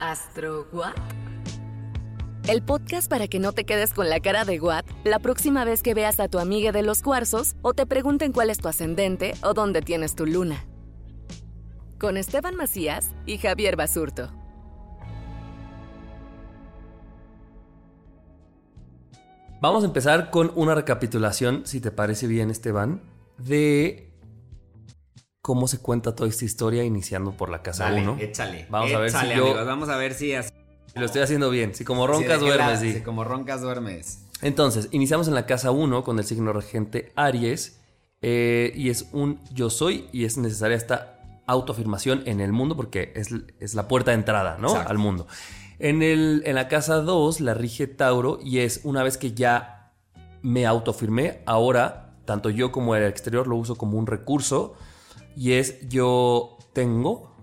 ¿Astro What? El podcast para que no te quedes con la cara de What la próxima vez que veas a tu amiga de los cuarzos o te pregunten cuál es tu ascendente o dónde tienes tu luna. Con Esteban Macías y Javier Basurto. Vamos a empezar con una recapitulación, si te parece bien, Esteban, de cómo se cuenta toda esta historia iniciando por la casa Dale, 1. échale. Vamos a ver si échale, yo- amigos, vamos a ver si así. Lo estoy haciendo bien. Si como roncas si duermes, la- si como roncas duermes. Entonces, iniciamos en la casa 1 con el signo regente Aries. eh, y es un yo soy y es necesaria esta autoafirmación en el mundo porque es, es la puerta de entrada, ¿no? Exacto. Al mundo. En, el, en la casa 2 la rige Tauro y es una vez que ya me autoafirmé, ahora tanto yo como el exterior lo uso como un recurso y es yo tengo,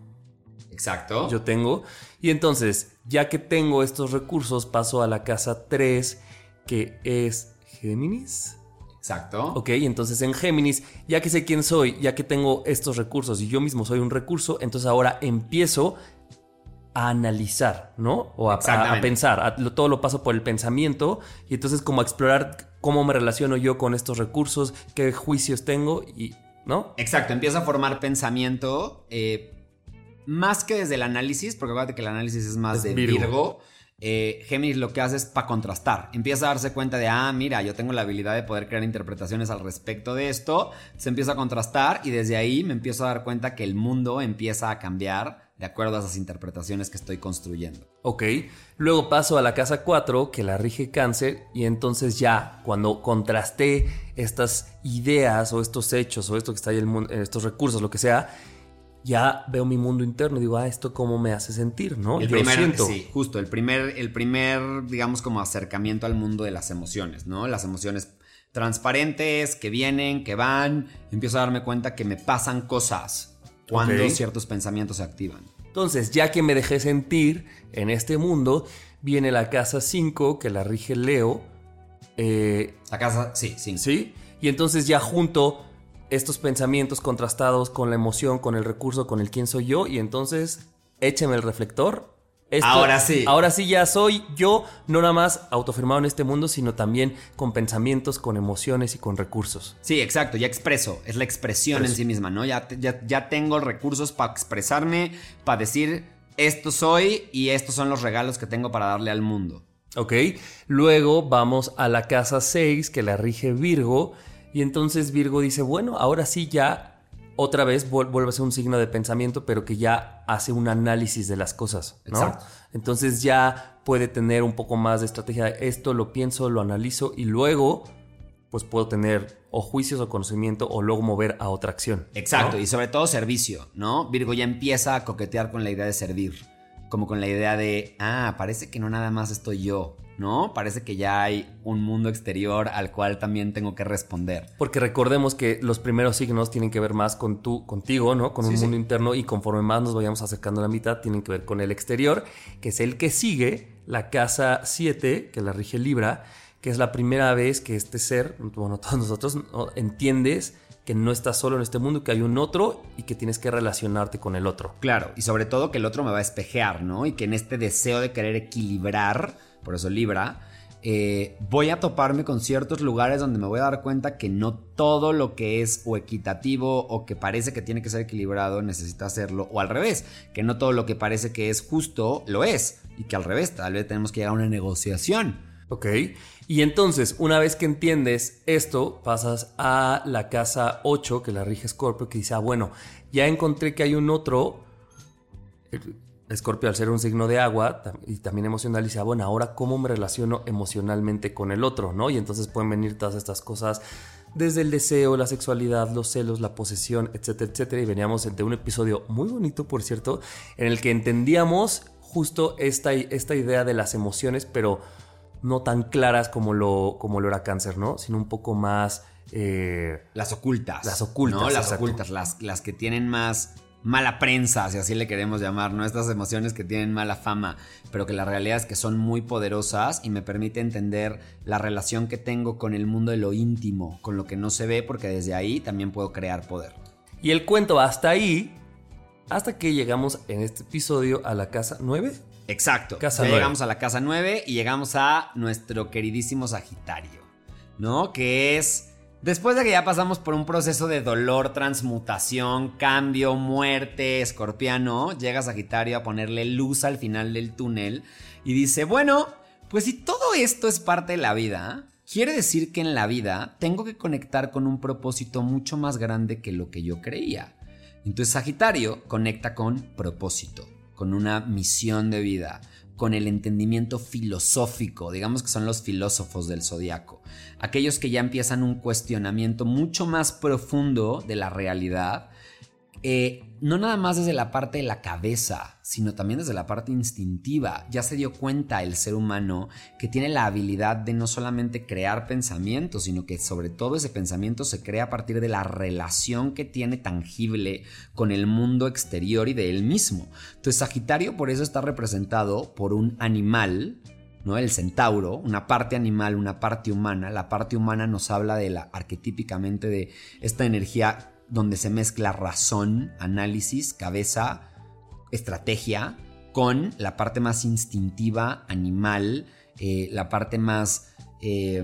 Exacto. yo tengo. Y entonces, ya que tengo estos recursos, paso a la casa 3, que es Géminis. Exacto. Ok, entonces en Géminis, ya que sé quién soy, ya que tengo estos recursos y yo mismo soy un recurso, entonces ahora empiezo a analizar, ¿no? O a, a- a Exactamente. pensar. A- lo- todo lo paso por el pensamiento y entonces como a explorar cómo me relaciono yo con estos recursos, qué juicios tengo y, ¿no? Exacto, empieza a formar pensamiento eh, más que desde el análisis, porque acuérdate que el análisis es más Es de Virgo. Virgo. eh, Géminis lo que hace es para contrastar. Empieza a darse cuenta de, ah, mira, yo tengo la habilidad de poder crear interpretaciones al respecto de esto. Se empieza a contrastar y desde ahí me empiezo a dar cuenta que el mundo empieza a cambiar de acuerdo a esas interpretaciones que estoy construyendo. Ok, luego paso a la casa 4 que la rige cáncer y entonces ya cuando contrasté estas ideas o estos hechos o esto que está ahí, el mundo, estos recursos, lo que sea, ya veo mi mundo interno y digo, ah, esto cómo me hace sentir, ¿no? El Yo primer, siento. sí, justo, el primer, el primer, digamos, como acercamiento al mundo de las emociones, ¿no? Las emociones transparentes, que vienen, que van. Empiezo a darme cuenta que me pasan cosas cuando ciertos pensamientos se activan. Entonces, ya que me dejé sentir en este mundo, viene la casa 5 que la rige Leo. eh, La casa, sí, sí. ¿Sí? Y entonces ya junto estos pensamientos contrastados con la emoción, con el recurso, con el quién soy yo, y entonces écheme el reflector. Esto- Ahora sí. Ahora sí ya soy yo, no nada más autofirmado en este mundo, sino también con pensamientos, con emociones y con recursos. Sí, exacto, ya expreso, es la expresión en sí misma, ¿no? Ya, ya, ya tengo recursos para expresarme, para decir esto soy y estos son los regalos que tengo para darle al mundo. ¿Ok? Luego vamos a la casa 6 que la rige Virgo. Y entonces Virgo dice, bueno, ahora sí ya otra vez vuel- vuelve a ser un signo de pensamiento, pero que ya hace un análisis de las cosas. ¿no? Exacto. Entonces ya puede tener un poco más de estrategia. Esto lo pienso, lo analizo y luego pues puedo tener o juicios o conocimiento o luego mover a otra acción. ¿no? Exacto, y sobre todo servicio, ¿no? Virgo ya empieza a coquetear con la idea de servir, como con la idea de, ah, parece que no nada más estoy yo, ¿no? Parece que ya hay un mundo exterior al cual también tengo que responder. Porque recordemos que los primeros signos tienen que ver más con tú, contigo, ¿no? Con un sí. mundo interno y conforme más nos vayamos acercando a la mitad, tienen que ver con el exterior, que es el que sigue, la casa 7, que la rige Libra, que es la primera vez que este ser, bueno, todos nosotros, ¿no? entiendes que no estás solo en este mundo, que hay un otro y que tienes que relacionarte con el otro. Claro, y sobre todo que el otro me va a espejear, ¿no? Y que en este deseo de querer equilibrar, por eso Libra, eh, voy a toparme con ciertos lugares donde me voy a dar cuenta que no todo lo que es o equitativo o que parece que tiene que ser equilibrado necesita hacerlo, o al revés, que no todo lo que parece que es justo lo es, y que al revés, tal vez tenemos que llegar a una negociación. Ok, y entonces, una vez que entiendes esto, pasas a la casa 8, que la rige Scorpio, que dice, ah, bueno, ya encontré que hay un otro Escorpio, al ser un signo de agua y también emocional, dice, ah, bueno, ahora cómo me relaciono emocionalmente con el otro, ¿no? Y entonces pueden venir todas estas cosas desde el deseo, la sexualidad, los celos, la posesión, etcétera, etcétera. Y veníamos de un episodio muy bonito, por cierto, en el que entendíamos justo esta, esta idea de las emociones, pero no tan claras como lo, como lo era cáncer, ¿no? Sino un poco más... Eh, las ocultas. Las ocultas. ¿no? Las ocultas, las, las que tienen más mala prensa, si así le queremos llamar, ¿no? Estas emociones que tienen mala fama, pero que la realidad es que son muy poderosas y me permite entender la relación que tengo con el mundo de lo íntimo, con lo que no se ve, porque desde ahí también puedo crear poder. Y el cuento hasta ahí, hasta que llegamos en este episodio a la casa 9. Exacto. Casa llegamos a la casa 9 y llegamos a nuestro queridísimo Sagitario, ¿no? Que es Después de que ya pasamos por un proceso de dolor, transmutación, cambio, muerte, escorpiano, llega Sagitario a ponerle luz al final del túnel y dice, bueno, pues si todo esto es parte de la vida, quiere decir que en la vida tengo que conectar con un propósito mucho más grande que lo que yo creía. Entonces Sagitario conecta con propósito, con una misión de vida, con el entendimiento filosófico, digamos que son los filósofos del zodiaco, aquellos que ya empiezan un cuestionamiento mucho más profundo de la realidad eh, no nada más desde la parte de la cabeza, sino también desde la parte instintiva. Ya se dio cuenta el ser humano que tiene la habilidad de no solamente crear pensamientos, sino que sobre todo ese pensamiento se crea a partir de la relación que tiene tangible con el mundo exterior y de él mismo. Entonces Sagitario por eso está representado por un animal ¿no? El centauro, una parte animal, una parte humana. La parte humana nos habla de la arquetípicamente de esta energía donde se mezcla razón, análisis, cabeza, estrategia, con la parte más instintiva, animal, eh, la parte más... Eh,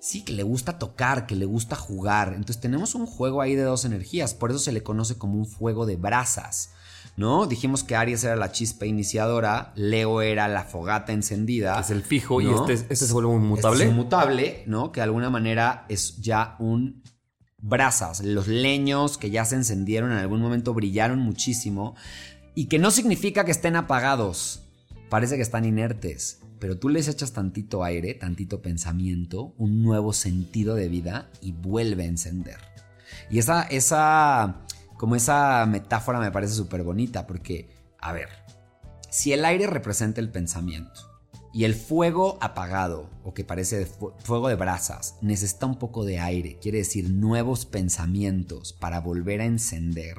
sí, que le gusta tocar, que le gusta jugar. Entonces tenemos un juego ahí de dos energías, por eso se le conoce como un fuego de brasas. ¿No? Dijimos que Aries era la chispa iniciadora, Leo era la fogata encendida. Es el fijo y este, este se vuelve un mutable. Este es un mutable, ¿no? Que de alguna manera es ya un brasas, los leños que ya se encendieron en algún momento brillaron muchísimo y que no significa que estén apagados, parece que están inertes, pero tú les echas tantito aire, tantito pensamiento, un nuevo sentido de vida y vuelve a encender. Y esa, esa, como esa metáfora me parece súper bonita porque, a ver, si el aire representa el pensamiento, y el fuego apagado, o que parece fuego de brasas, necesita un poco de aire, quiere decir nuevos pensamientos para volver a encender.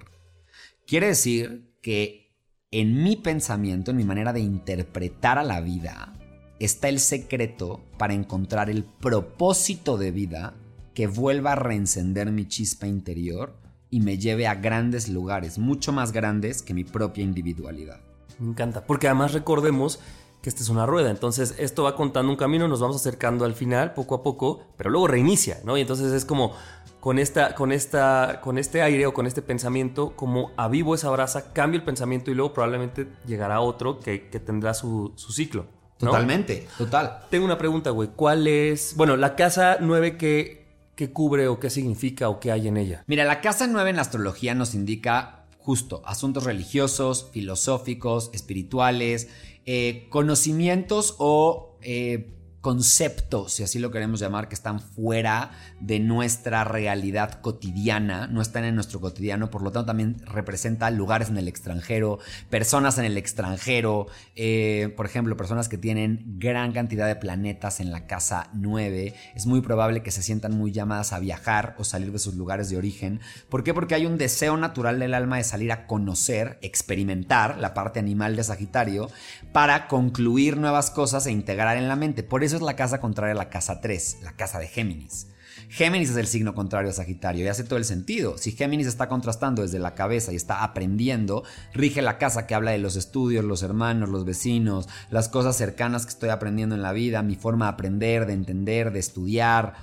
Quiere decir que en mi pensamiento, en mi manera de interpretar a la vida, está el secreto para encontrar el propósito de vida que vuelva a reencender mi chispa interior y me lleve a grandes lugares, mucho más grandes que mi propia individualidad. Me encanta, porque además recordemos que esta es una rueda. Entonces esto va contando un camino, nos vamos acercando al final poco a poco, pero luego reinicia, ¿no? Y entonces es como con, esta, con, esta, con este aire o con este pensamiento, como avivo esa brasa, cambio el pensamiento y luego probablemente llegará otro que, tendrá su, ciclo. Totalmente, total. Tengo una pregunta, güey. ¿Cuál es, bueno, la casa 9 que, que cubre o qué significa o qué hay en ella? Mira, la casa 9 en la astrología nos indica justo asuntos religiosos, filosóficos, espirituales, eh, conocimientos o eh, conceptos, si así lo queremos llamar, que están fuera de nuestra realidad cotidiana, no están en nuestro cotidiano, por lo tanto también representa lugares en el extranjero, personas en el extranjero, eh, por ejemplo, personas que tienen gran cantidad de planetas en la casa 9, es muy probable que se sientan muy llamadas a viajar o salir de sus lugares de origen. ¿Por qué? Porque hay un deseo natural del alma de salir a conocer, experimentar la parte animal de Sagitario para concluir nuevas cosas e integrar en la mente. Por eso es la casa contraria a la casa 3, la casa de Géminis. Géminis es el signo contrario a Sagitario y hace todo el sentido. Si Géminis está contrastando desde la cabeza y está aprendiendo, rige la casa que habla de los estudios, los hermanos, los vecinos, las cosas cercanas que estoy aprendiendo en la vida, mi forma de aprender, de entender, de estudiar.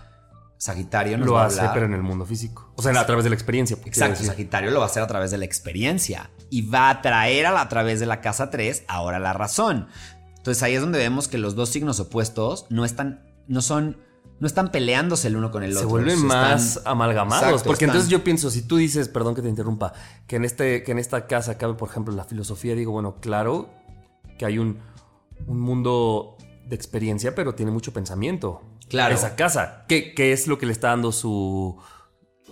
Sagitario nos Lo va hace, pero en el mundo físico. O sea, a través de la experiencia. Exacto. Sagitario lo va a hacer a través de la experiencia y va a traer a, la- a través de la casa 3 ahora la razón. Entonces ahí es donde vemos que los dos signos opuestos no están, no son, no están peleándose el uno con el se otro. vuelven están- más amalgamados. Exacto, porque están- entonces yo pienso, si tú dices, perdón que te interrumpa, que en, este, que en esta casa cabe, por ejemplo, la filosofía, digo, bueno, claro que hay un, un mundo de experiencia, pero tiene mucho pensamiento. Claro. Esa casa. ¿Qué, qué es lo que le está dando su.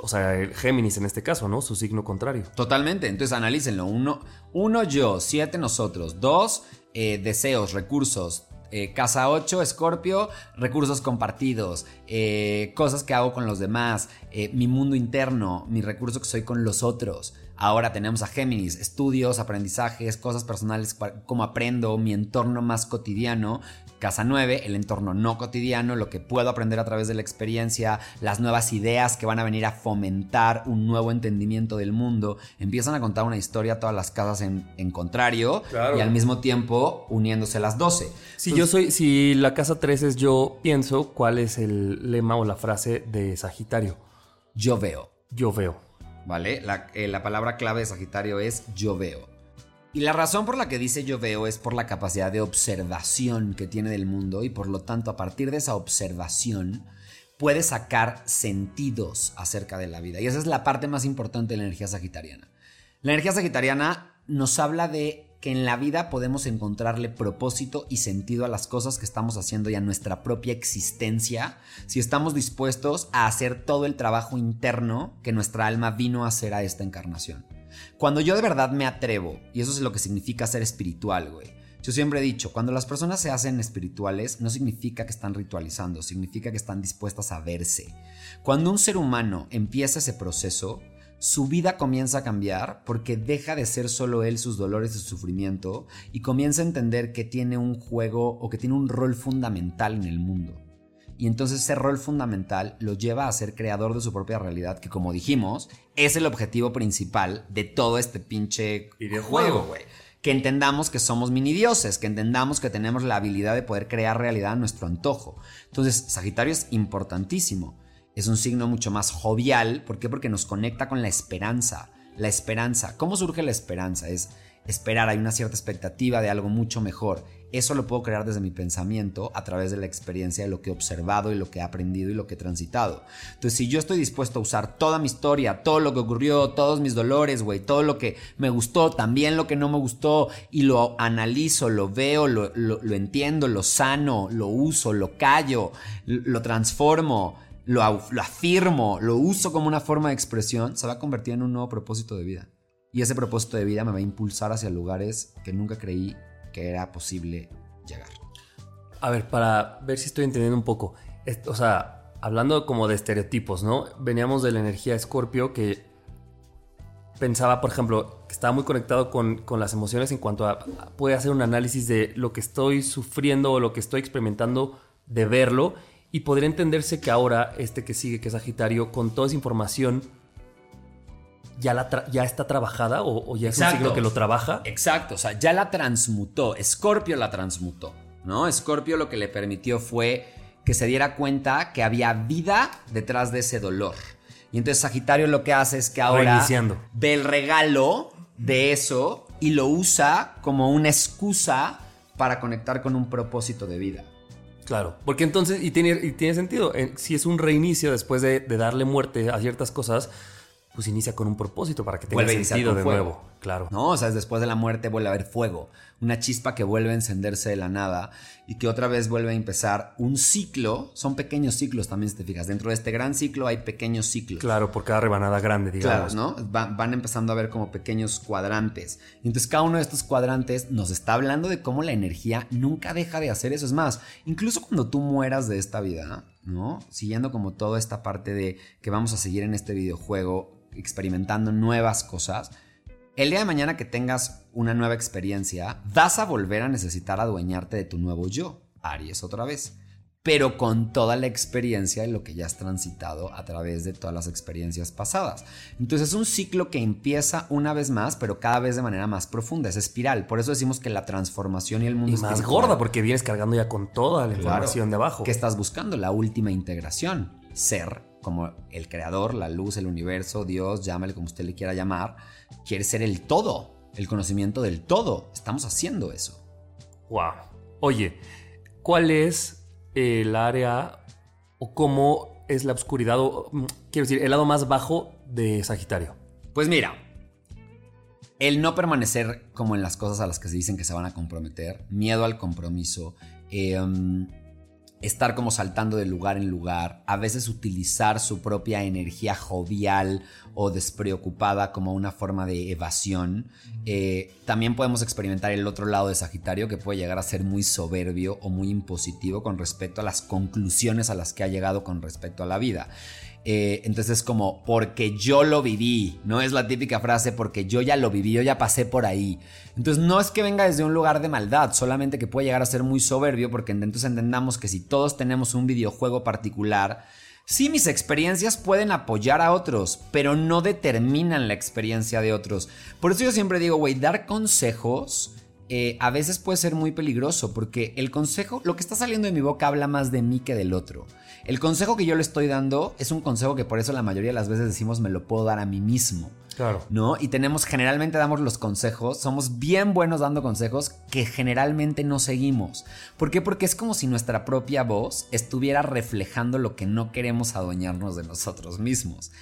O sea, el Géminis en este caso, ¿no? Su signo contrario. Totalmente, entonces analícenlo. Uno, uno yo, siete nosotros. Dos, eh, deseos, recursos. Eh, casa 8, Escorpio, recursos compartidos, eh, cosas que hago con los demás, mi mundo interno, mi recurso que soy con los otros. Ahora tenemos a Géminis, estudios, aprendizajes, cosas personales, cómo aprendo, mi entorno más cotidiano. Casa 9, el entorno no cotidiano, lo que puedo aprender a través de la experiencia, las nuevas ideas que van a venir a fomentar un nuevo entendimiento del mundo. Empiezan a contar una historia todas las casas en, en contrario Claro. y al mismo tiempo uniéndose las 12. Si yo soy, si la casa 3 es yo pienso, ¿cuál es el lema o la frase de Sagitario? Yo veo. Yo veo. ¿Vale? La, eh, la palabra clave de Sagitario es yo veo. Y la razón por la que dice yo veo es por la capacidad de observación que tiene del mundo y por lo tanto a partir de esa observación puede sacar sentidos acerca de la vida. Y esa es la parte más importante de la energía sagitariana. La energía sagitariana nos habla de que en la vida podemos encontrarle propósito y sentido a las cosas que estamos haciendo y a nuestra propia existencia si estamos dispuestos a hacer todo el trabajo interno que nuestra alma vino a hacer a esta encarnación. Cuando yo de verdad me atrevo, y eso es lo que significa ser espiritual, güey. Yo siempre he dicho, cuando las personas se hacen espirituales, no significa que están ritualizando, significa que están dispuestas a verse. Cuando un ser humano empieza ese proceso, su vida comienza a cambiar porque deja de ser solo él sus dolores y su sufrimiento y comienza a entender que tiene un juego o que tiene un rol fundamental en el mundo. Y entonces ese rol fundamental lo lleva a ser creador de su propia realidad, que como dijimos, es el objetivo principal de todo este pinche juego, güey. Que entendamos que somos mini dioses, que entendamos que tenemos la habilidad de poder crear realidad a nuestro antojo. Entonces, Sagitario es importantísimo. Es un signo mucho más jovial. ¿Por qué? Porque nos conecta con la esperanza. La esperanza. ¿Cómo surge la esperanza? Es esperar, hay una cierta expectativa de algo mucho mejor. Eso lo puedo crear desde mi pensamiento a través de la experiencia de lo que he observado y lo que he aprendido y lo que he transitado. Entonces, si yo estoy dispuesto a usar toda mi historia, todo lo que ocurrió, todos mis dolores, güey, todo lo que me gustó, también lo que no me gustó, y lo analizo, lo veo, lo, lo- entiendo, lo sano, lo uso, lo callo, lo lo transformo, lo, lo afirmo, lo uso como una forma de expresión, se va a convertir en un nuevo propósito de vida. Y ese propósito de vida me va a impulsar hacia lugares que nunca creí que era posible llegar. A ver, para ver si estoy entendiendo un poco. O sea, hablando como de estereotipos, ¿no? Veníamos de la energía Escorpio que pensaba, por ejemplo, que estaba muy conectado con, con las emociones en cuanto a, a- puede hacer un análisis de lo que estoy sufriendo o lo que estoy experimentando, de verlo, y podría entenderse que ahora este que sigue, que es Sagitario, con toda esa información, ya, la ya está trabajada o, o ya es un Exacto. signo que lo trabaja. Exacto, o sea, ya la transmutó. Scorpio la transmutó, ¿no? Scorpio lo que le permitió fue que se diera cuenta que había vida detrás de ese dolor. Y entonces Sagitario lo que hace es que ahora Reiniciando. ve el regalo de eso y lo usa como una excusa para conectar con un propósito de vida. Claro, porque entonces, y tiene, y tiene sentido, si es un reinicio después de, de darle muerte a ciertas cosas, pues inicia con un propósito para que tenga Vuelve sentido de fuego. nuevo, claro. ¿no? O sea, es después de la muerte vuelve a haber fuego, una chispa que vuelve a encenderse de la nada y que otra vez vuelve a empezar un ciclo. Son pequeños ciclos también, si te fijas. Dentro de este gran ciclo hay pequeños ciclos. Claro, por cada rebanada grande, Claro, digamos. ¿no? Va- van empezando a ver como pequeños cuadrantes. Y entonces cada uno de estos cuadrantes nos está hablando de cómo la energía nunca deja de hacer eso. Es más, incluso cuando tú mueras de esta vida, ¿no? Siguiendo como toda esta parte de que vamos a seguir en este videojuego experimentando nuevas cosas. El día de mañana que tengas una nueva experiencia, vas a volver a necesitar adueñarte de tu nuevo yo, Aries otra vez. Pero con toda la experiencia de lo que ya has transitado a través de todas las experiencias pasadas. Entonces es un ciclo que empieza una vez más, pero cada vez de manera más profunda, es espiral. Por eso decimos que la transformación y el mundo... Y más gorda, porque vienes cargando ya con toda la información de abajo. ¿Qué estás buscando? La última integración. Ser como el creador, la luz, el universo, Dios, llámale como usted le quiera llamar, quiere ser el todo, el conocimiento del todo. Estamos haciendo eso. Wow. Oye, ¿cuál es el área o cómo es la oscuridad, o, mm, quiero decir, el lado más bajo de Sagitario? Pues mira, el no permanecer como en las cosas a las que se dicen que se van a comprometer, miedo al compromiso, eh, estar como saltando de lugar en lugar, a veces utilizar su propia energía jovial o despreocupada como una forma de evasión. Eh, también podemos experimentar el otro lado de Sagitario que puede llegar a ser muy soberbio o muy impositivo con respecto a las conclusiones a las que ha llegado con respecto a la vida. Eh, entonces es como, porque yo lo viví, no es la típica frase, porque yo ya lo viví, yo ya pasé por ahí. Entonces no es que venga desde un lugar de maldad, solamente que puede llegar a ser muy soberbio, porque entonces entendamos que si todos tenemos un videojuego particular, sí mis experiencias pueden apoyar a otros, pero no determinan la experiencia de otros. Por eso yo siempre digo, güey, dar consejos... Eh, a veces puede ser muy peligroso porque el consejo, lo que está saliendo de mi boca habla más de mí que del otro. El consejo que yo le estoy dando es un consejo que por eso la mayoría de las veces decimos me lo puedo dar a mí mismo. Claro. ¿No? Y tenemos, generalmente damos los consejos, somos bien buenos dando consejos que generalmente no seguimos. ¿Por qué? Porque es como si nuestra propia voz estuviera reflejando lo que no queremos adueñarnos de nosotros mismos.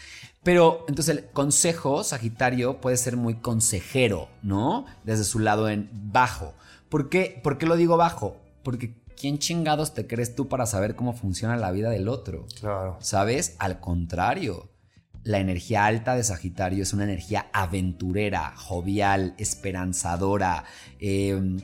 Pero entonces el consejo Sagitario puede ser muy consejero, ¿no? Desde su lado en bajo. ¿Por qué, ¿Por qué lo digo bajo? Porque ¿quién chingados te crees tú para saber cómo funciona la vida del otro? Claro. ¿Sabes? Al contrario. La energía alta de Sagitario es una energía aventurera, jovial, esperanzadora. Em,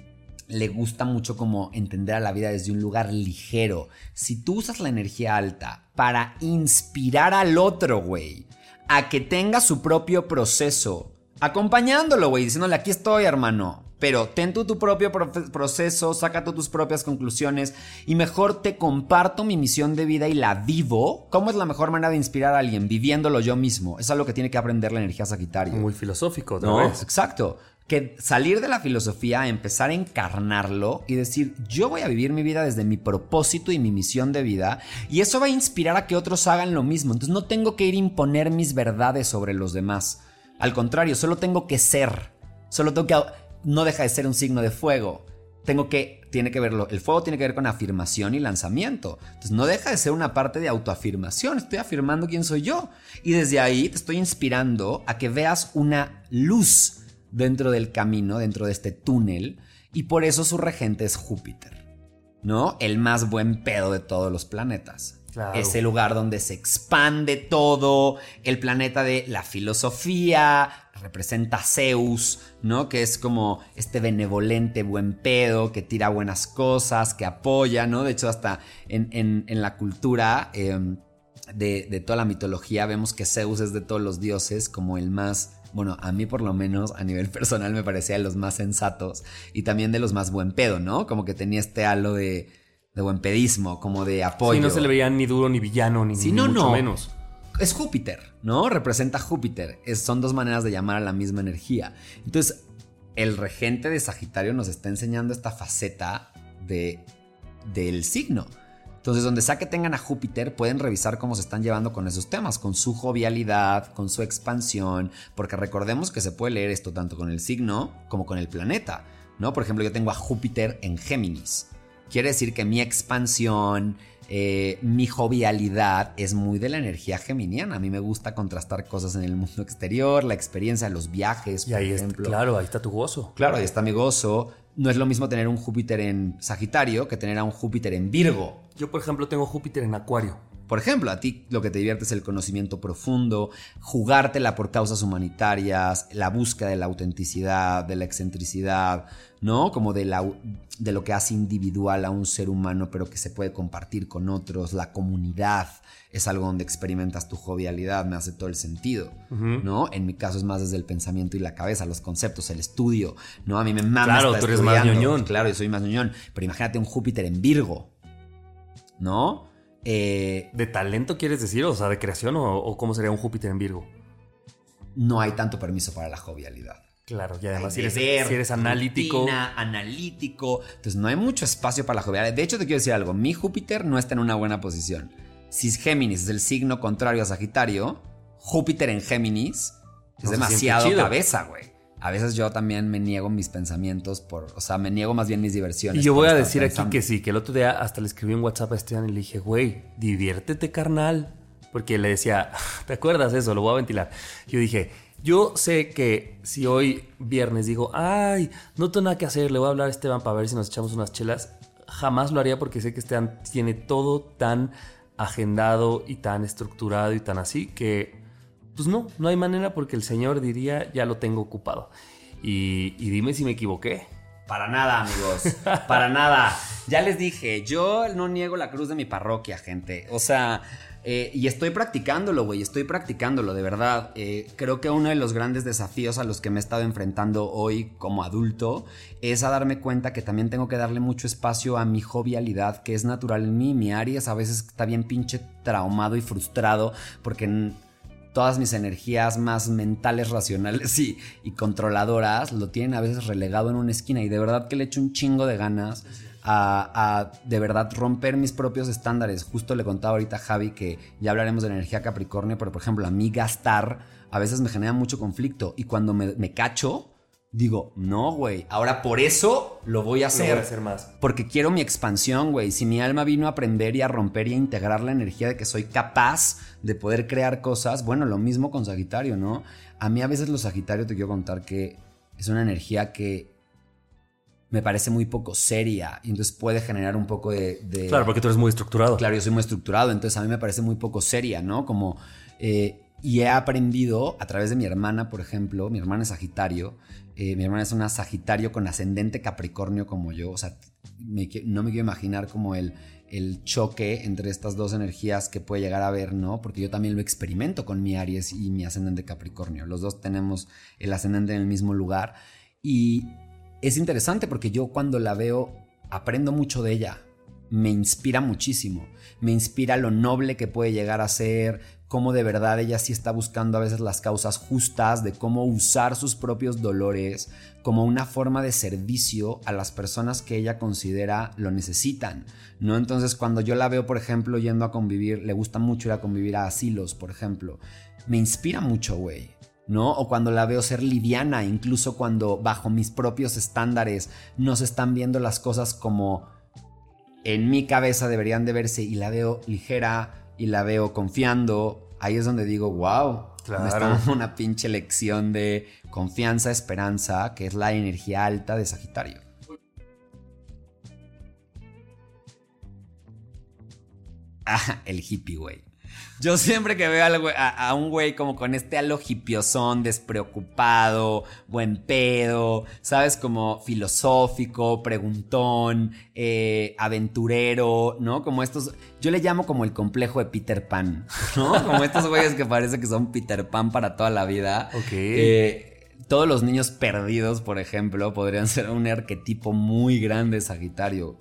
le gusta mucho como entender a la vida desde un lugar ligero. Si tú usas la energía alta para inspirar al otro, güey, a que tenga su propio proceso, acompañándolo, güey, diciéndole, aquí estoy, hermano. Pero ten tú tu propio proceso, saca tú tus propias conclusiones y mejor te comparto mi misión de vida y la vivo. ¿Cómo es la mejor manera de inspirar a alguien? Viviéndolo yo mismo. Es algo que tiene que aprender la energía Sagitario. Muy filosófico, ¿no? Exacto. Que salir de la filosofía, empezar a encarnarlo y decir, yo voy a vivir mi vida desde mi propósito y mi misión de vida, y eso va a inspirar a que otros hagan lo mismo. Entonces no tengo que ir a imponer mis verdades sobre los demás. Al contrario, solo tengo que ser. Solo tengo que no deja de ser un signo de fuego. Tengo que, tiene que verlo, el fuego tiene que ver con afirmación y lanzamiento. Entonces no deja de ser una parte de autoafirmación, estoy afirmando quién soy yo. Y desde ahí te estoy inspirando a que veas una luz dentro del camino, dentro de este túnel, y por eso su regente es Júpiter, ¿no? El más buen pedo de todos los planetas. Ese lugar donde se expande todo, el planeta de la filosofía, representa a Zeus, ¿no? Que es como este benevolente buen pedo, que tira buenas cosas, que apoya, ¿no? De hecho, hasta en, la cultura em, de, de, toda la mitología vemos que Zeus es de todos los dioses como el más, bueno, a mí por lo menos a nivel personal me parecía de los más sensatos y también de los más buen pedo, ¿no? Como que tenía este halo de de buen pedismo, como de apoyo. Sí, no se le veía ni duro ni villano, ni, sí, no, mucho no. menos. Es Júpiter, ¿no? Representa Júpiter. son dos maneras de llamar a la misma energía. Entonces, el regente de Sagitario nos está enseñando esta faceta de, del signo. Entonces, donde sea que tengan a Júpiter, pueden revisar cómo se están llevando con esos temas, con su jovialidad, con su expansión, porque recordemos que se puede leer esto tanto con el signo como con el planeta, ¿no? Por ejemplo, yo tengo a Júpiter en Géminis. Quiere decir que mi expansión, eh, mi jovialidad es muy de la energía geminiana. A mí me gusta contrastar cosas en el mundo exterior, la experiencia, los viajes, y ahí ejemplo. claro, ahí está tu gozo. Claro, ahí está mi gozo. No es lo mismo tener un Júpiter en Sagitario que tener a un Júpiter en Virgo. Yo, por ejemplo, tengo Júpiter en Acuario. Por ejemplo, a ti lo que te divierte es el conocimiento profundo, jugártela por causas humanitarias, la búsqueda de la autenticidad, de la excentricidad, ¿no? Como de, la, de lo que hace individual a un ser humano, pero que se puede compartir con otros, la comunidad es algo donde experimentas tu jovialidad, me hace todo el sentido, ¿no? En mi caso es más desde el pensamiento y la cabeza, los conceptos, el estudio, ¿no? A mí me mama Claro, tú eres más ñoñón. Claro, yo soy más ñoñón, pero imagínate un Júpiter en Virgo, ¿no? Eh, ¿De talento quieres decir? O sea, de creación o, cómo sería un Júpiter en Virgo? No hay tanto permiso para la jovialidad. Claro, y además si eres, analítico. analítico. Entonces no hay mucho espacio para la jovialidad. De hecho, te quiero decir algo. Mi Júpiter no está en una buena posición. Si Géminis es el signo contrario a Sagitario, Júpiter en Géminis es demasiado cabeza, güey a veces yo también me niego mis pensamientos por, o sea, me niego más bien mis diversiones. Y yo voy a decir aquí que sí, que el otro día hasta le escribí en WhatsApp a Esteban y le dije, güey, diviértete carnal. Porque le decía, ¿te acuerdas eso? Lo voy a ventilar. Yo dije, yo sé que si hoy viernes digo, ay, no tengo nada que hacer, le voy a hablar a Esteban para ver si nos echamos unas chelas, jamás lo haría porque sé que Esteban tiene todo tan agendado y tan estructurado y tan así que pues no, no hay manera porque el Señor diría, ya lo tengo ocupado. Y, dime si me equivoqué. Para nada, amigos. Para nada. Ya les dije, yo no niego la cruz de mi parroquia, gente. O sea, eh, y estoy practicándolo, güey. Estoy practicándolo, de verdad. Eh, creo que uno de los grandes desafíos a los que me he estado enfrentando hoy como adulto es a darme cuenta que también tengo que darle mucho espacio a mi jovialidad, que es natural en mí. Mi Aries a veces está bien pinche traumado y frustrado porque todas mis energías más mentales, racionales y, controladoras lo tienen a veces relegado en una esquina y de verdad que le echo un chingo de ganas a, de verdad romper mis propios estándares. Justo le contaba ahorita Javi que ya hablaremos de energía Capricornio, pero por ejemplo a mí gastar a veces me genera mucho conflicto y cuando me, me cacho digo, no, güey, ahora por eso lo voy a hacer. Lo voy a hacer más. Porque quiero mi expansión, güey. Si mi alma vino a aprender y a romper y a integrar la energía de que soy capaz de poder crear cosas, bueno, lo mismo con Sagitario, ¿no? A mí a veces los Sagitario te quiero contar que es una energía que me parece muy poco seria y entonces puede generar un poco de, Claro, porque tú eres muy estructurado. Claro, yo soy muy estructurado, entonces a mí me parece muy poco seria, ¿no? Como... Eh, y he aprendido a través de mi hermana, por ejemplo, mi hermana es Sagitario, eh, mi hermana es una Sagitario con ascendente Capricornio como yo. O sea, no me quiero imaginar como el, el choque entre estas dos energías que puede llegar a haber, ¿no? Porque yo también lo experimento con mi Aries y mi ascendente Capricornio. Los dos tenemos el ascendente en el mismo lugar. Y es interesante porque yo cuando la veo aprendo mucho de ella. Me inspira muchísimo. Me inspira lo noble que puede llegar a ser, cómo de verdad ella sí está buscando a veces las causas justas, de cómo usar sus propios dolores como una forma de servicio a las personas que ella considera lo necesitan, ¿no? Entonces cuando yo la veo, por ejemplo, yendo a convivir, le gusta mucho ir a convivir a asilos, por ejemplo, me inspira mucho, güey. ¿no? O cuando la veo ser liviana, incluso cuando bajo mis propios estándares no se están viendo las cosas como en mi cabeza deberían de verse y la veo ligera, y la veo confiando, ahí es donde digo, wow, me está dando una pinche lección de confianza, esperanza, que es la energía alta de Sagitario. Ah, el hippie, güey. Yo siempre que veo a, un güey como con este halo hipiosón, despreocupado, buen pedo, ¿sabes? Como filosófico, preguntón, eh, aventurero, ¿no? Como estos. Yo le llamo como el complejo de Peter Pan, ¿no? Como estos güeyes que parece que son Peter Pan para toda la vida. Ok. Eh, todos los niños perdidos, por ejemplo, podrían ser un arquetipo muy grande de Sagitario.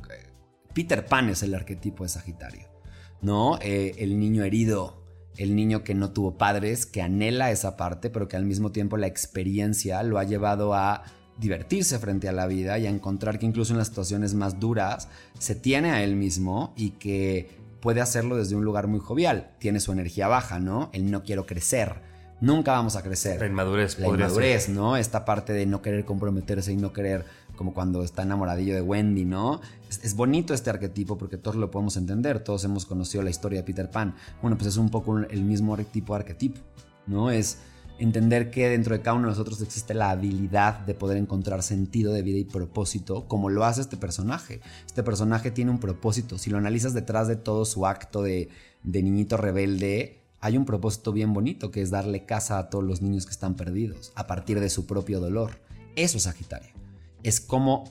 Peter Pan es el arquetipo de Sagitario. ¿No? Eh, el niño herido, el niño que no tuvo padres, que anhela esa parte, pero que al mismo tiempo la experiencia lo ha llevado a divertirse frente a la vida y a encontrar que incluso en las situaciones más duras se tiene a él mismo y que puede hacerlo desde un lugar muy jovial. Tiene su energía baja, ¿no? El no quiero crecer. Nunca vamos a crecer. La inmadurez. La inmadurez, ¿no? Esta parte de no querer comprometerse y no querer como cuando está enamoradillo de Wendy, ¿no? Es, bonito este arquetipo porque todos lo podemos entender, todos hemos conocido la historia de Peter Pan. Bueno, pues es un poco el mismo tipo de arquetipo, ¿no? Es entender que dentro de cada uno de nosotros existe la habilidad de poder encontrar sentido de vida y propósito, como lo hace este personaje. Este personaje tiene un propósito. Si lo analizas detrás de todo su acto de, de niñito rebelde, hay un propósito bien bonito que es darle casa a todos los niños que están perdidos a partir de su propio dolor. Eso es Sagitario es como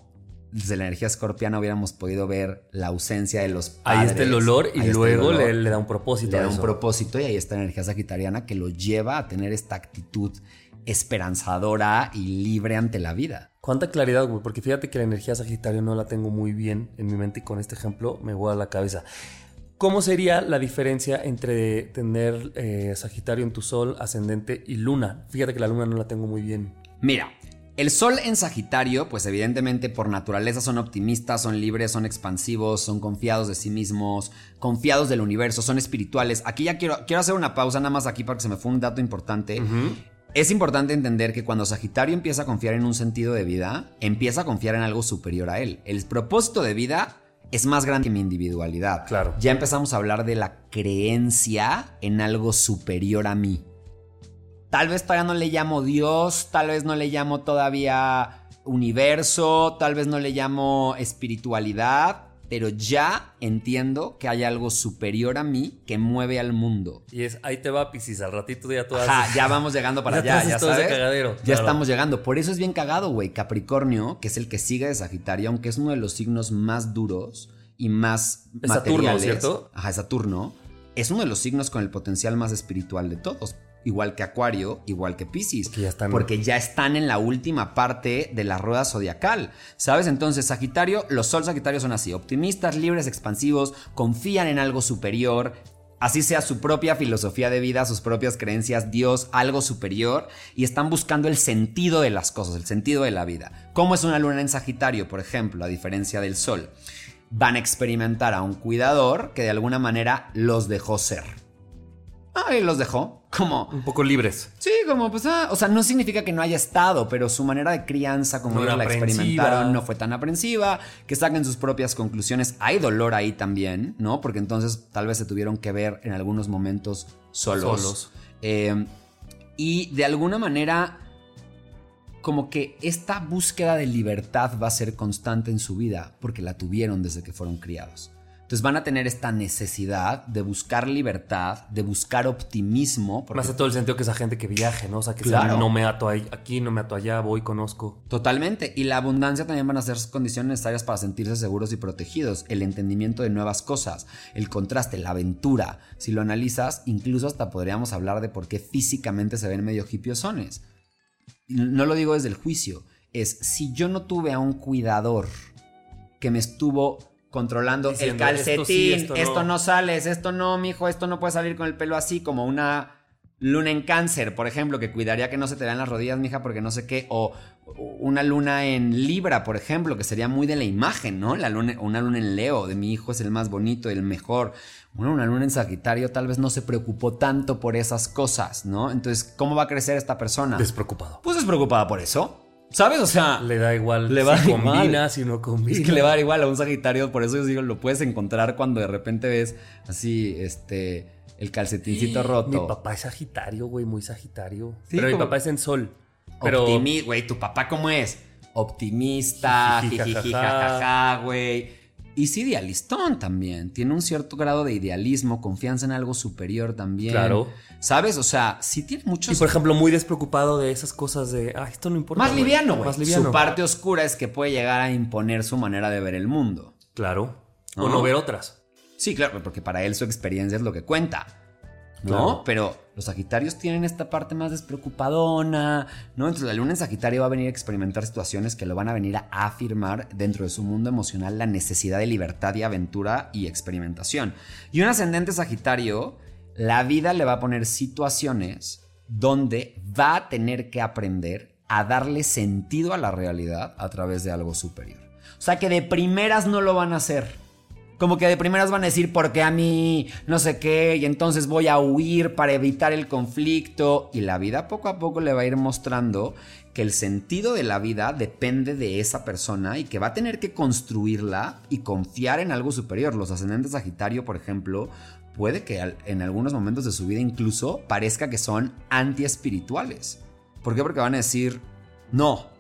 desde la energía escorpiana hubiéramos podido ver la ausencia de los padres. Ahí está el olor y luego Le, da un propósito. Le da un propósito y ahí está la energía sagitariana que lo lleva a tener esta actitud esperanzadora y libre ante la vida. Cuánta claridad, güey, porque fíjate que la energía sagitaria no la tengo muy bien en mi mente y con este ejemplo me voy a la cabeza. ¿cómo sería la diferencia entre tener eh, Sagitario en tu sol, ascendente y luna? Fíjate que la luna no la tengo muy bien. Mira, el sol en Sagitario, pues evidentemente por naturaleza son optimistas, son libres, son expansivos, son confiados de sí mismos, confiados del universo, son espirituales. Aquí ya quiero, quiero hacer una pausa nada más aquí para que se me fue un dato importante. Es importante entender que cuando Sagitario empieza a confiar en un sentido de vida, empieza a confiar en algo superior a él. El propósito de vida es más grande que mi individualidad. Claro. Ya empezamos a hablar de la creencia en algo superior a mí. Tal vez todavía no le llamo Dios, tal vez no le llamo todavía universo, tal vez no le llamo espiritualidad, pero ya entiendo que hay algo superior a mí que mueve al mundo. Y es, ahí te va, Piscis, al ratito ya tú Ajá, ya vamos llegando para Ya allá, ya ese sabes. cagadero, Ya claro. estamos llegando. Por eso es bien cagado, güey. Capricornio, que es el que sigue de Sagitario, aunque es uno de los signos más duros y más Es Saturno, materiales. ¿cierto? Ajá, Saturno. Es uno de los signos con el potencial más espiritual de todos. Igual que Acuario, igual que Piscis. Que ya están- Porque ya están en la última parte de la rueda zodiacal. ¿Sabes? Entonces, Sagitario, los sol Sagitarios son así: optimistas, libres, expansivos, confían en algo superior, Así sea su propia filosofía de vida, sus propias creencias, Dios, algo superior, y están buscando el sentido de las cosas, el sentido de la vida. ¿Cómo es una luna en Sagitario, por ejemplo, a diferencia del Sol? Van a experimentar a un cuidador que de alguna manera los dejó ser. Ah, y los dejó. Como, Un poco libres. Sí, como pues, ah, o sea, no significa que no haya estado, pero su manera de crianza, como No ellos la experimentaron, no fue tan aprensiva, que saquen sus propias conclusiones. Hay dolor ahí también, ¿no? Porque entonces tal vez se tuvieron que ver en algunos momentos solos. Solos. Eh, y de alguna manera, como que esta búsqueda de libertad va a ser constante en su vida, porque la tuvieron desde que fueron criados. Entonces van a tener esta necesidad de buscar libertad, de buscar optimismo. porque Me hace todo el sentido que esa gente que viaje, ¿no? O sea, que Claro. sea, no me ato aquí, no me ato allá, voy, conozco. Totalmente. Y la abundancia también van a ser condiciones necesarias para sentirse seguros y protegidos. El entendimiento de nuevas cosas, el contraste, la aventura. Si lo analizas, incluso hasta podríamos hablar de por qué físicamente se ven medio hipiosones. No lo digo desde el juicio. Es si yo no tuve a un cuidador que me estuvo controlando el calcetín, esto sí, esto esto, no. no. sales, esto no, mijo, esto no puede salir con el pelo así, como una luna en cáncer, por ejemplo, que cuidaría que no se te vean las rodillas, mija, porque no sé qué, o una luna en Libra, por ejemplo, que sería muy de la imagen, ¿no? La luna, una luna en Leo, de mi hijo es el más bonito, el mejor. Bueno, una luna en Sagitario tal vez no se preocupó tanto por esas cosas, ¿no? Entonces, ¿cómo va a crecer esta persona? Despreocupado. Pues despreocupada por eso. ¿Sabes? O sea, Le da igual Le va si igual. combina, si no combina. es que le va a dar igual a un Sagitario, por eso yo digo, lo puedes encontrar cuando de repente ves así, este, el calcetincito roto. Mi papá es Sagitario, güey, muy Sagitario. Sí, Pero mi papá es en Sol. Pero Optimi- güey, ¿tu papá cómo es? Optimista, Jiji, jijiji, jajaja. jajaja, güey. Y sí, idealistón también. Tiene un cierto grado de idealismo, confianza en algo superior también. Claro. ¿Sabes? O sea, sí tiene muchos... Y por ejemplo, muy despreocupado de esas cosas de, ah, esto no importa. más güey". liviano, güey. Más liviano. Su parte oscura es que puede llegar a imponer su manera de ver el mundo. Claro. O no ver otras. Sí, claro, porque para él su experiencia es lo que cuenta. ¿No? Claro. Pero los Sagitarios tienen esta parte más despreocupadona, ¿no? Entonces la luna en Sagitario va a venir a experimentar situaciones que lo van a venir a afirmar dentro de su mundo emocional la necesidad de libertad y aventura y experimentación. Y un ascendente Sagitario, la vida le va a poner situaciones donde va a tener que aprender a darle sentido a la realidad a través de algo superior. O sea que de primeras no lo van a hacer. Como que de primeras van a decir, porque a mí no sé qué, y entonces voy a huir para evitar el conflicto. Y la vida poco a poco le va a ir mostrando que el sentido de la vida depende de esa persona y que va a tener que construirla y confiar en algo superior. Los ascendentes Sagitario, por ejemplo, puede que en algunos momentos de su vida incluso parezca que son anti-espirituales. ¿Por qué? Porque van a decir, no.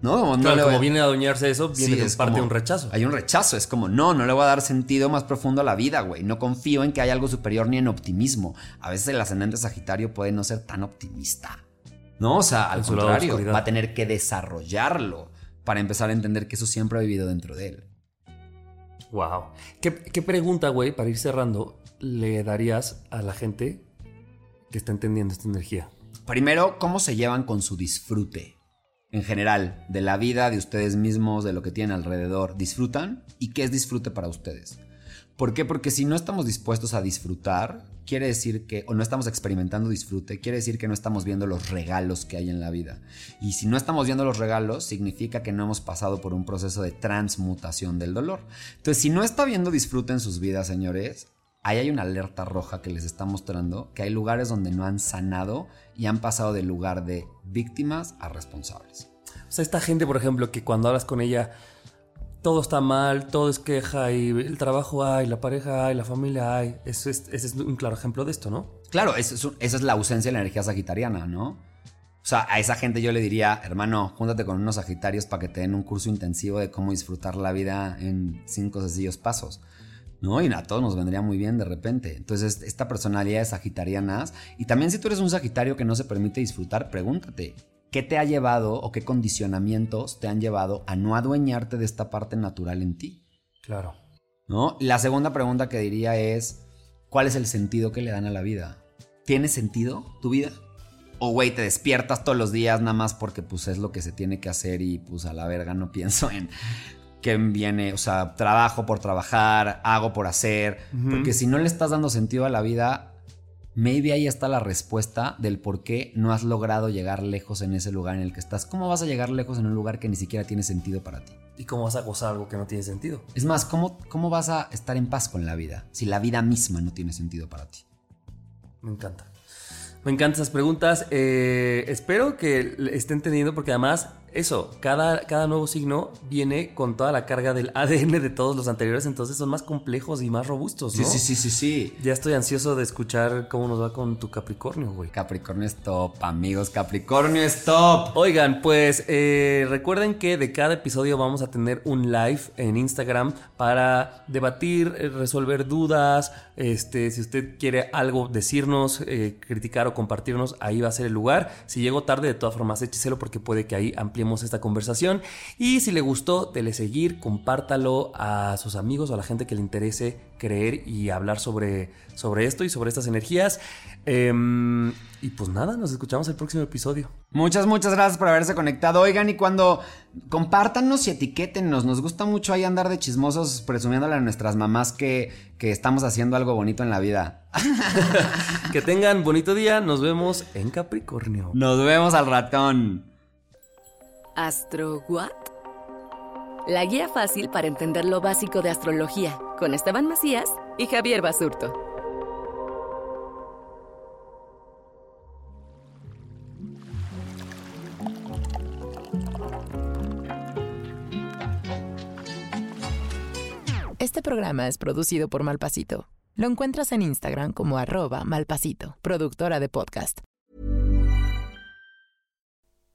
No, no Claro, como a- viene a adueñarse eso, viene Sí, de es parte como- de un rechazo. Hay un rechazo, es como, no, no le voy a dar sentido más profundo a la vida, güey. No confío en que haya algo superior ni en optimismo. A veces el ascendente Sagitario puede no ser tan optimista. No, o sea, al contrario, va a tener que desarrollarlo para empezar a entender que eso siempre ha vivido dentro de él. Wow. ¿Qué, qué pregunta, güey, para ir cerrando, le darías a la gente que está entendiendo esta energía? Primero, ¿cómo se llevan con su disfrute? En general, de la vida, de ustedes mismos, de lo que tienen alrededor. ¿Disfrutan? ¿Y qué es disfrute para ustedes? ¿Por qué? Porque si no estamos dispuestos a disfrutar, quiere decir que, o no estamos experimentando disfrute, quiere decir que no estamos viendo los regalos que hay en la vida. Y si no estamos viendo los regalos, significa que no hemos pasado por un proceso de transmutación del dolor. Entonces, si no está viendo disfrute en sus vidas, señores, ahí hay una alerta roja que les está mostrando que hay lugares donde no han sanado y han pasado del lugar de víctimas a responsables. O sea, esta gente, por ejemplo, que cuando hablas con ella todo está mal, todo es queja y el trabajo hay, la pareja hay, la familia hay. Eso es, ese es un claro ejemplo de esto, ¿no? Claro, esa es la ausencia de la energía sagitariana, ¿no? O sea, a esa gente yo le diría, hermano, júntate con unos sagitarios para que te den un curso intensivo de cómo disfrutar la vida en cinco sencillos pasos. ¿No? Y a todos nos vendría muy bien de repente. Entonces, esta personalidad de sagitarianas, y también si tú eres un sagitario que no se permite disfrutar, pregúntate, ¿Qué te ha llevado o qué condicionamientos te han llevado a no adueñarte de esta parte natural en ti? Claro. ¿No? La segunda pregunta que diría es, ¿cuál es el sentido que le dan a la vida? ¿Tiene sentido tu vida? O güey, te despiertas todos los días nada más porque pues es lo que se tiene que hacer y pues a la verga no pienso en qué viene, o sea, trabajo por trabajar, hago por hacer, porque si no le estás dando sentido a la vida, maybe ahí está la respuesta del por qué no has logrado llegar lejos en ese lugar en el que estás. ¿Cómo vas a llegar lejos en un lugar que ni siquiera tiene sentido para ti? ¿Y cómo vas a gozar algo que no tiene sentido? Es más, ¿cómo, cómo vas a estar en paz con la vida si la vida misma no tiene sentido para ti? Me encanta. Me encantan esas preguntas. Eh, espero que estén teniendo porque además eso, cada, cada nuevo signo viene con toda la carga del ADN de todos los anteriores, entonces son más complejos y más robustos, ¿no? Sí, sí, sí, sí, sí. Ya estoy ansioso de escuchar cómo nos va con tu Capricornio, güey. Capricornio es top, amigos, Capricornio es top. Oigan, pues eh, recuerden que de cada episodio vamos a tener un live en Instagram para debatir, eh, resolver dudas, este, si usted quiere algo decirnos, eh, criticar o compartirnos, ahí va a ser el lugar. Si llego tarde, de todas formas, écheselo porque puede que ahí ampliemos esta conversación. Y si le gustó, dele seguir, compártalo a sus amigos o a la gente que le interese creer y hablar sobre, sobre esto y sobre estas energías. Em, y pues nada, nos escuchamos el próximo episodio. Muchas, muchas gracias por haberse conectado. Oigan, y cuando compártanos y etiquétenos, nos gusta mucho ahí andar de chismosos presumiéndole a nuestras mamás que, que estamos haciendo algo bonito en la vida. que tengan bonito día, nos vemos en Capricornio. Nos vemos al ratón. ¿Astro What? La guía fácil para entender lo básico de astrología, con Esteban Macías y Javier Basurto. Este programa es producido por Malpasito. Lo encuentras en Instagram como arroba malpasito, productora de podcast.